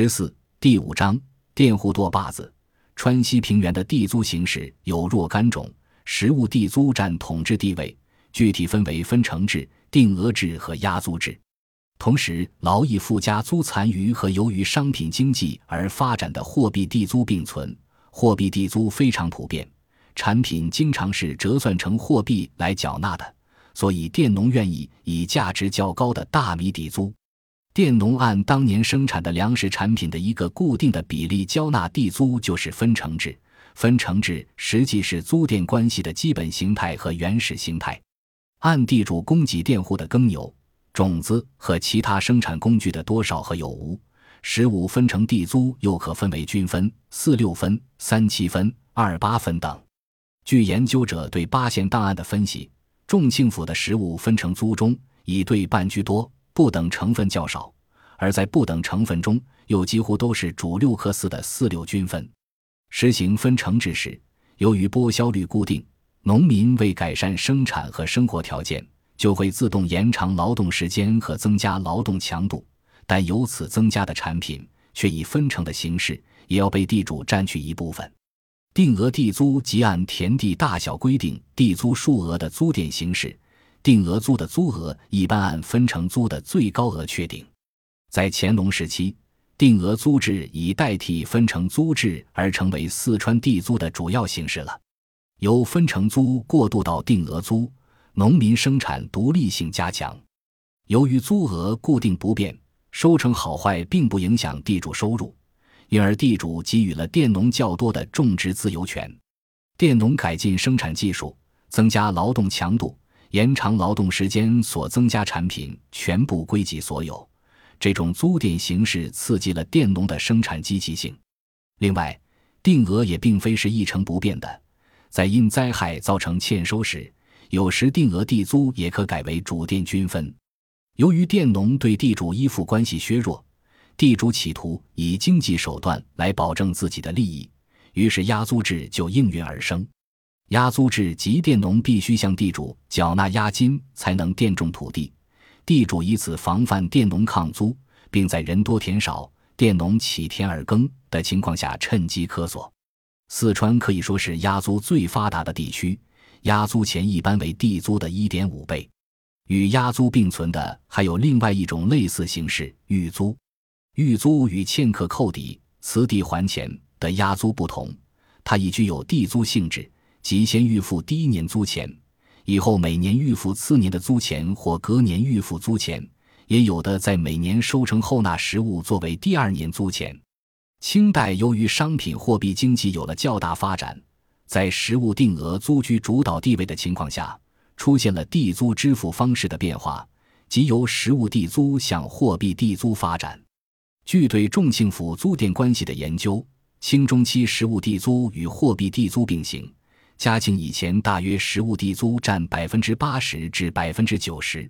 十四第五章佃户垛把子。川西平原的地租形式有若干种，实物地租占统治地位，具体分为分成制、定额制和押租制。同时，劳役附加租残余和由于商品经济而发展的货币地租并存。货币地租非常普遍，产品经常是折算成货币来缴纳的，所以佃农愿意以价值较高的大米抵租。佃农按当年生产的粮食产品的一个固定的比例交纳地租，就是分成制。分成制实际是租佃关系的基本形态和原始形态。按地主供给佃户的耕牛。种子和其他生产工具的多少和有无，十五分成地租又可分为均分、四六分、三七分、二八分等。据研究者对八县档案的分析，重庆府的十五分成租中以对半居多，不等成分较少；而在不等成分中，又几乎都是主六克四的四六均分。实行分成制时，由于剥削率固定，农民为改善生产和生活条件。就会自动延长劳动时间和增加劳动强度，但由此增加的产品却以分成的形式，也要被地主占去一部分。定额地租即按田地大小规定地租数额的租佃形式，定额租的租额一般按分成租的最高额确定。在乾隆时期，定额租制已代替分成租制而成为四川地租的主要形式了。由分成租过渡到定额租。农民生产独立性加强，由于租额固定不变，收成好坏并不影响地主收入，因而地主给予了佃农较多的种植自由权。佃农改进生产技术，增加劳动强度，延长劳动时间所增加产品全部归己所有。这种租佃形式刺激了佃农的生产积极性。另外，定额也并非是一成不变的，在因灾害造成欠收时。有时定额地租也可改为主佃均分。由于佃农对地主依附关系削弱，地主企图以经济手段来保证自己的利益，于是押租制就应运而生。押租制即佃农必须向地主缴纳押金才能佃种土地，地主以此防范佃农抗租，并在人多田少、佃农起田而耕的情况下趁机科索。四川可以说是押租最发达的地区。押租钱一般为地租的一点五倍，与押租并存的还有另外一种类似形式——预租。预租与欠客扣抵、辞地还钱的押租不同，它已具有地租性质，即先预付第一年租钱，以后每年预付次年的租钱或隔年预付租钱，也有的在每年收成后纳实物作为第二年租钱。清代由于商品货币经济有了较大发展。在实物定额租居主导地位的情况下，出现了地租支付方式的变化，即由实物地租向货币地租发展。据对重庆府租佃关系的研究，清中期实物地租与货币地租并行。嘉庆以前，大约实物地租占百分之八十至百分之九十，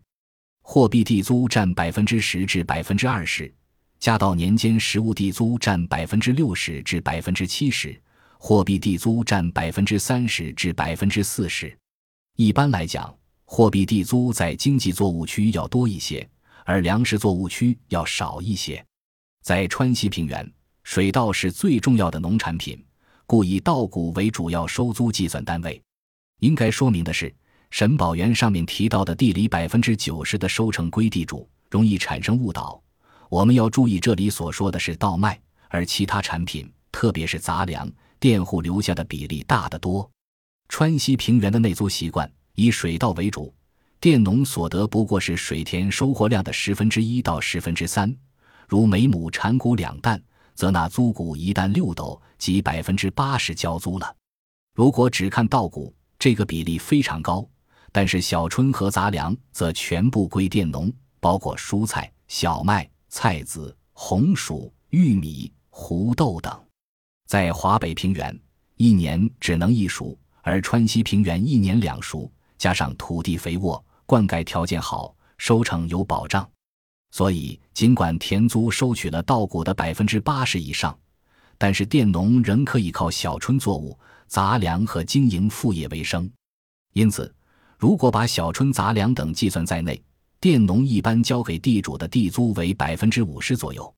货币地租占百分之十至百分之二十。嘉道年间，实物地租占百分之六十至百分之七十。货币地租占百分之三十至百分之四十。一般来讲，货币地租在经济作物区要多一些，而粮食作物区要少一些。在川西平原，水稻是最重要的农产品，故以稻谷为主要收租计算单位。应该说明的是，沈宝元上面提到的地里百分之九十的收成归地主，容易产生误导。我们要注意，这里所说的是稻麦，而其他产品，特别是杂粮。佃户留下的比例大得多。川西平原的内租习惯以水稻为主，佃农所得不过是水田收获量的十分之一到十分之三。如每亩产谷两担，则那租谷一担六斗，即百分之八十交租了。如果只看稻谷，这个比例非常高，但是小春和杂粮则全部归佃农，包括蔬菜、小麦、菜籽、红薯、玉米、胡豆等。在华北平原，一年只能一熟；而川西平原一年两熟，加上土地肥沃、灌溉条件好，收成有保障。所以，尽管田租收取了稻谷的百分之八十以上，但是佃农仍可以靠小春作物、杂粮和经营副业为生。因此，如果把小春、杂粮等计算在内，佃农一般交给地主的地租为百分之五十左右。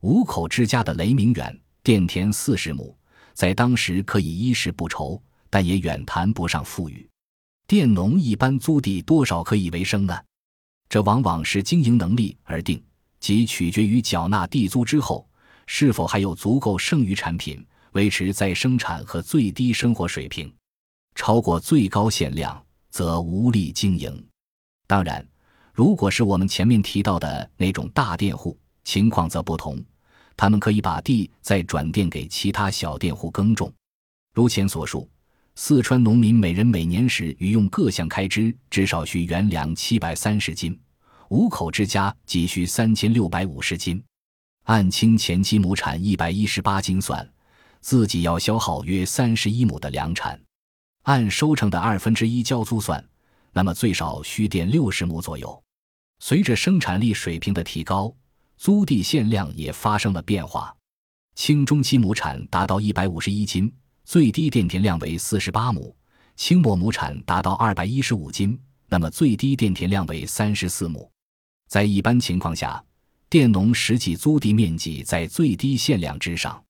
五口之家的雷明远佃田四十亩，在当时可以衣食不愁，但也远谈不上富裕。佃农一般租地多少可以为生呢？这往往是经营能力而定，即取决于缴纳地租之后是否还有足够剩余产品维持再生产和最低生活水平。超过最高限量，则无力经营。当然，如果是我们前面提到的那种大佃户，情况则不同，他们可以把地再转佃给其他小佃户耕种。如前所述，四川农民每人每年时余用各项开支至少需原粮七百三十斤，五口之家急需三千六百五十斤。按清前期亩产一百一十八斤算，自己要消耗约三十一亩的粮产。按收成的二分之一交租算，那么最少需佃六十亩左右。随着生产力水平的提高，租地限量也发生了变化。清中期亩产达到一百五十一斤，最低佃田量为四十八亩；清末亩产达到二百一十五斤，那么最低佃田量为三十四亩。在一般情况下，佃农实际租地面积在最低限量之上。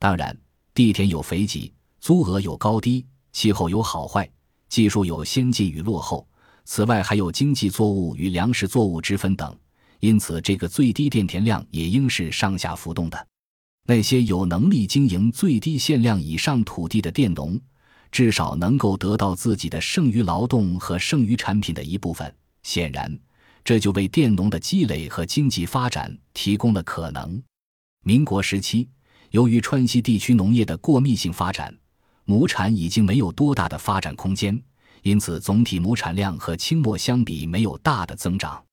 当然，地田有肥瘠，租额有高低。气候有好坏，技术有先进与落后，此外还有经济作物与粮食作物之分等，因此这个最低佃田量也应是上下浮动的。那些有能力经营最低限量以上土地的佃农，至少能够得到自己的剩余劳动和剩余产品的一部分。显然，这就为佃农的积累和经济发展提供了可能。民国时期，由于川西地区农业的过密性发展。亩产已经没有多大的发展空间，因此总体亩产量和清末相比没有大的增长。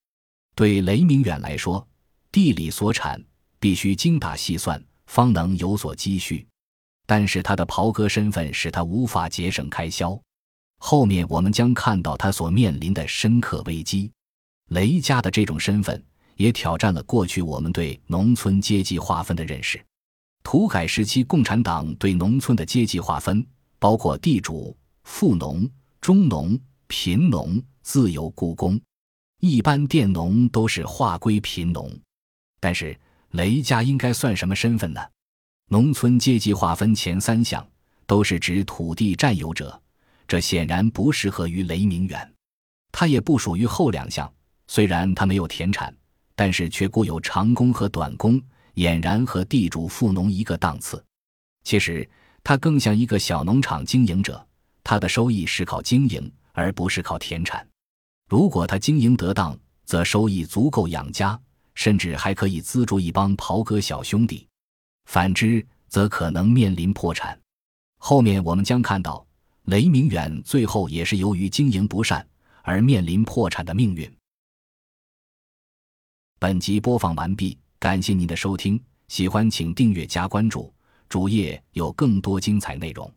对雷明远来说，地里所产必须精打细算，方能有所积蓄。但是他的袍哥身份使他无法节省开销。后面我们将看到他所面临的深刻危机。雷家的这种身份也挑战了过去我们对农村阶级划分的认识。土改时期，共产党对农村的阶级划分包括地主、富农、中农、贫农、自由雇工。一般佃农都是划归贫农，但是雷家应该算什么身份呢？农村阶级划分前三项都是指土地占有者，这显然不适合于雷明远。他也不属于后两项，虽然他没有田产，但是却雇有长工和短工。俨然和地主富农一个档次，其实他更像一个小农场经营者，他的收益是靠经营，而不是靠田产。如果他经营得当，则收益足够养家，甚至还可以资助一帮袍哥小兄弟；反之，则可能面临破产。后面我们将看到，雷明远最后也是由于经营不善而面临破产的命运。本集播放完毕。感谢您的收听，喜欢请订阅加关注，主页有更多精彩内容。